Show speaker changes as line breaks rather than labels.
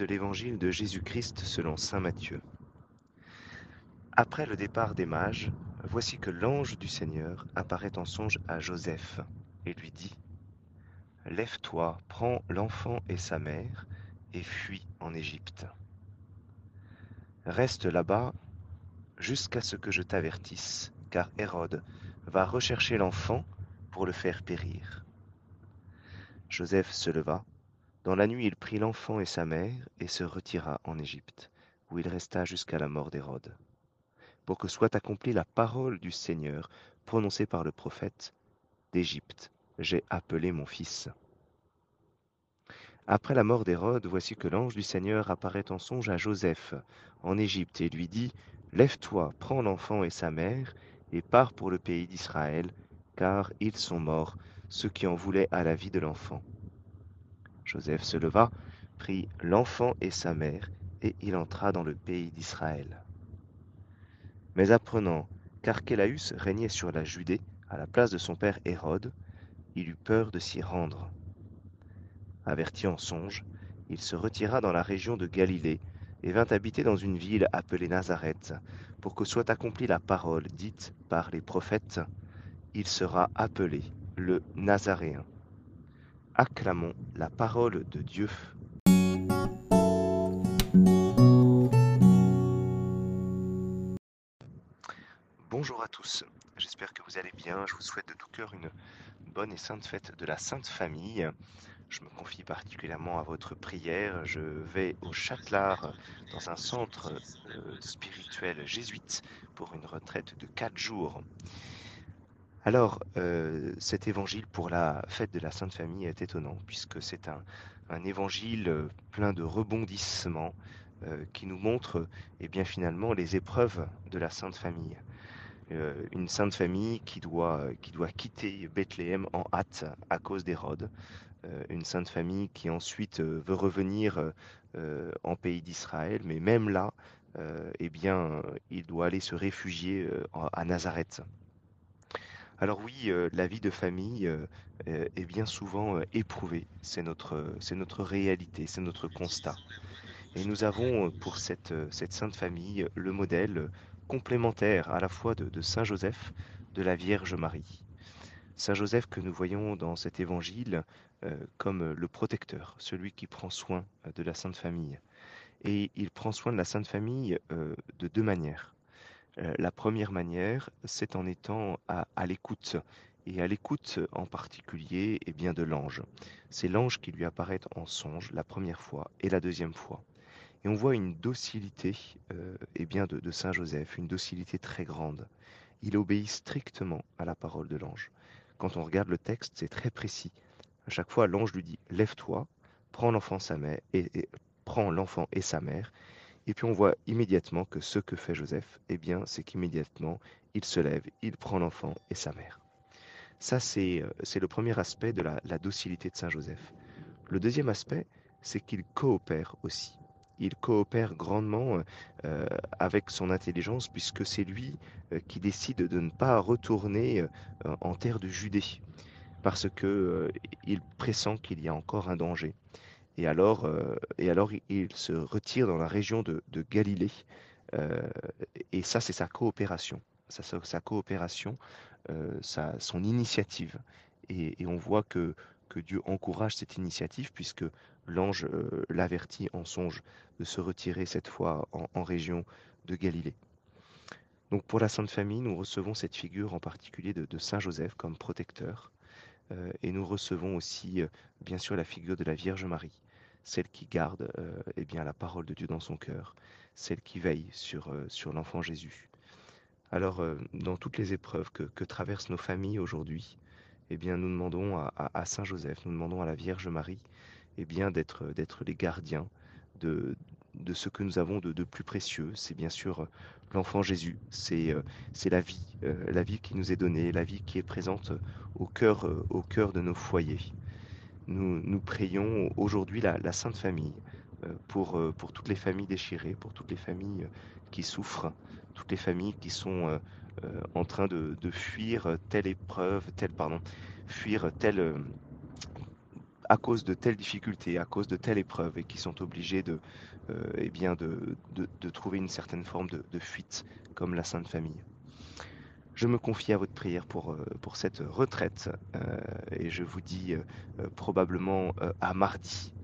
de l'Évangile de Jésus-Christ selon Saint Matthieu. Après le départ des mages, voici que l'ange du Seigneur apparaît en songe à Joseph et lui dit Lève-toi, prends l'enfant et sa mère et fuis en Égypte. Reste là-bas jusqu'à ce que je t'avertisse, car Hérode va rechercher l'enfant pour le faire périr. Joseph se leva. Dans la nuit, il prit l'enfant et sa mère et se retira en Égypte, où il resta jusqu'à la mort d'Hérode, pour que soit accomplie la parole du Seigneur prononcée par le prophète d'Égypte. J'ai appelé mon fils. Après la mort d'Hérode, voici que l'ange du Seigneur apparaît en songe à Joseph en Égypte et lui dit Lève-toi, prends l'enfant et sa mère, et pars pour le pays d'Israël, car ils sont morts, ceux qui en voulaient à la vie de l'enfant. Joseph se leva, prit l'enfant et sa mère, et il entra dans le pays d'Israël. Mais apprenant qu'Archélaüs régnait sur la Judée à la place de son père Hérode, il eut peur de s'y rendre. Averti en songe, il se retira dans la région de Galilée et vint habiter dans une ville appelée Nazareth, pour que soit accomplie la parole dite par les prophètes, il sera appelé le Nazaréen. Acclamons la parole de Dieu. Bonjour à tous, j'espère que vous allez bien. Je vous souhaite de tout cœur une bonne et sainte fête de la Sainte Famille. Je me confie particulièrement à votre prière. Je vais au Châtelard dans un centre euh, spirituel jésuite pour une retraite de 4 jours. Alors, euh, cet évangile pour la fête de la Sainte Famille est étonnant, puisque c'est un, évangile euh, plein de rebondissements qui nous montre eh bien, finalement les épreuves de la Sainte Famille. une Sainte Famille qui doit, qui doit quitter Bethléem en hâte à cause d'Hérode, euh, une sainte famille qui ensuite euh, veut revenir euh, en pays d'Israël, mais même là, eh bien, il doit aller se réfugier à Nazareth. Alors oui, la vie de famille est bien souvent éprouvée, c'est notre, c'est notre réalité, c'est notre constat. Et nous avons pour cette, cette sainte famille le modèle complémentaire à la fois de, Saint Joseph, de la Vierge Marie. Saint Joseph que nous voyons dans cet évangile euh, comme le protecteur, celui qui prend soin euh, de la Sainte Famille. Et il prend soin de la Sainte Famille euh, de deux manières. La première manière, c'est en étant à, l'écoute, et à l'écoute en particulier et eh bien, de l'ange. C'est l'ange qui lui apparaît en songe la première fois et la deuxième fois. Et on voit une docilité eh bien, de, de Saint Joseph, une docilité très grande. Il obéit strictement à la parole de l'ange. Quand on regarde le texte, c'est très précis. À chaque fois, l'ange lui dit Lève-toi, prends l'enfant sa mère et, prends l'enfant et sa mère. Et puis on voit immédiatement que ce que fait Joseph, eh bien, c'est qu'immédiatement il se lève, il prend l'enfant et sa mère. Ça, c'est euh, le premier aspect de la, docilité de Saint Joseph. Le deuxième aspect, c'est qu'il coopère aussi. Il coopère grandement euh, avec son intelligence puisque c'est lui euh, qui décide de ne pas retourner en terre de Judée parce que euh, il pressent qu'il y a encore un danger. Et alors, euh, et alors il se retire dans la région de, Galilée. Euh, et ça, c'est sa coopération. Sa coopération, sa, son initiative. Et, on voit que, Dieu encourage cette initiative puisque l'ange l'avertit en songe de se retirer cette fois en, région de Galilée. Donc pour la Sainte Famille, nous recevons cette figure en particulier de Saint Joseph comme protecteur, euh, et nous recevons aussi, euh, bien sûr, la figure de la Vierge Marie, celle qui garde euh, eh bien, la parole de Dieu dans son cœur, celle qui veille sur, sur l'enfant Jésus. Alors, dans toutes les épreuves que, traversent nos familles aujourd'hui, eh bien, nous demandons à, Saint Joseph, nous demandons à la Vierge Marie, eh bien, d'être, les gardiens de, ce que nous avons de, plus précieux. C'est bien sûr euh, l'enfant Jésus, c'est euh, la vie, euh, la vie qui nous est donnée, la vie qui est présente au cœur, au cœur de nos foyers. Nous, prions aujourd'hui la, Sainte Famille pour, pour toutes les familles déchirées, pour toutes les familles qui souffrent, toutes les familles qui sont en train de, fuir telle épreuve, telle, pardon, fuir telle à cause de telles difficultés, à cause de telle épreuve, et qui sont obligés de, eh bien de, de, trouver une certaine forme de fuite, comme la Sainte Famille. Je me confie à votre prière pour, pour cette retraite et je vous dis probablement à mardi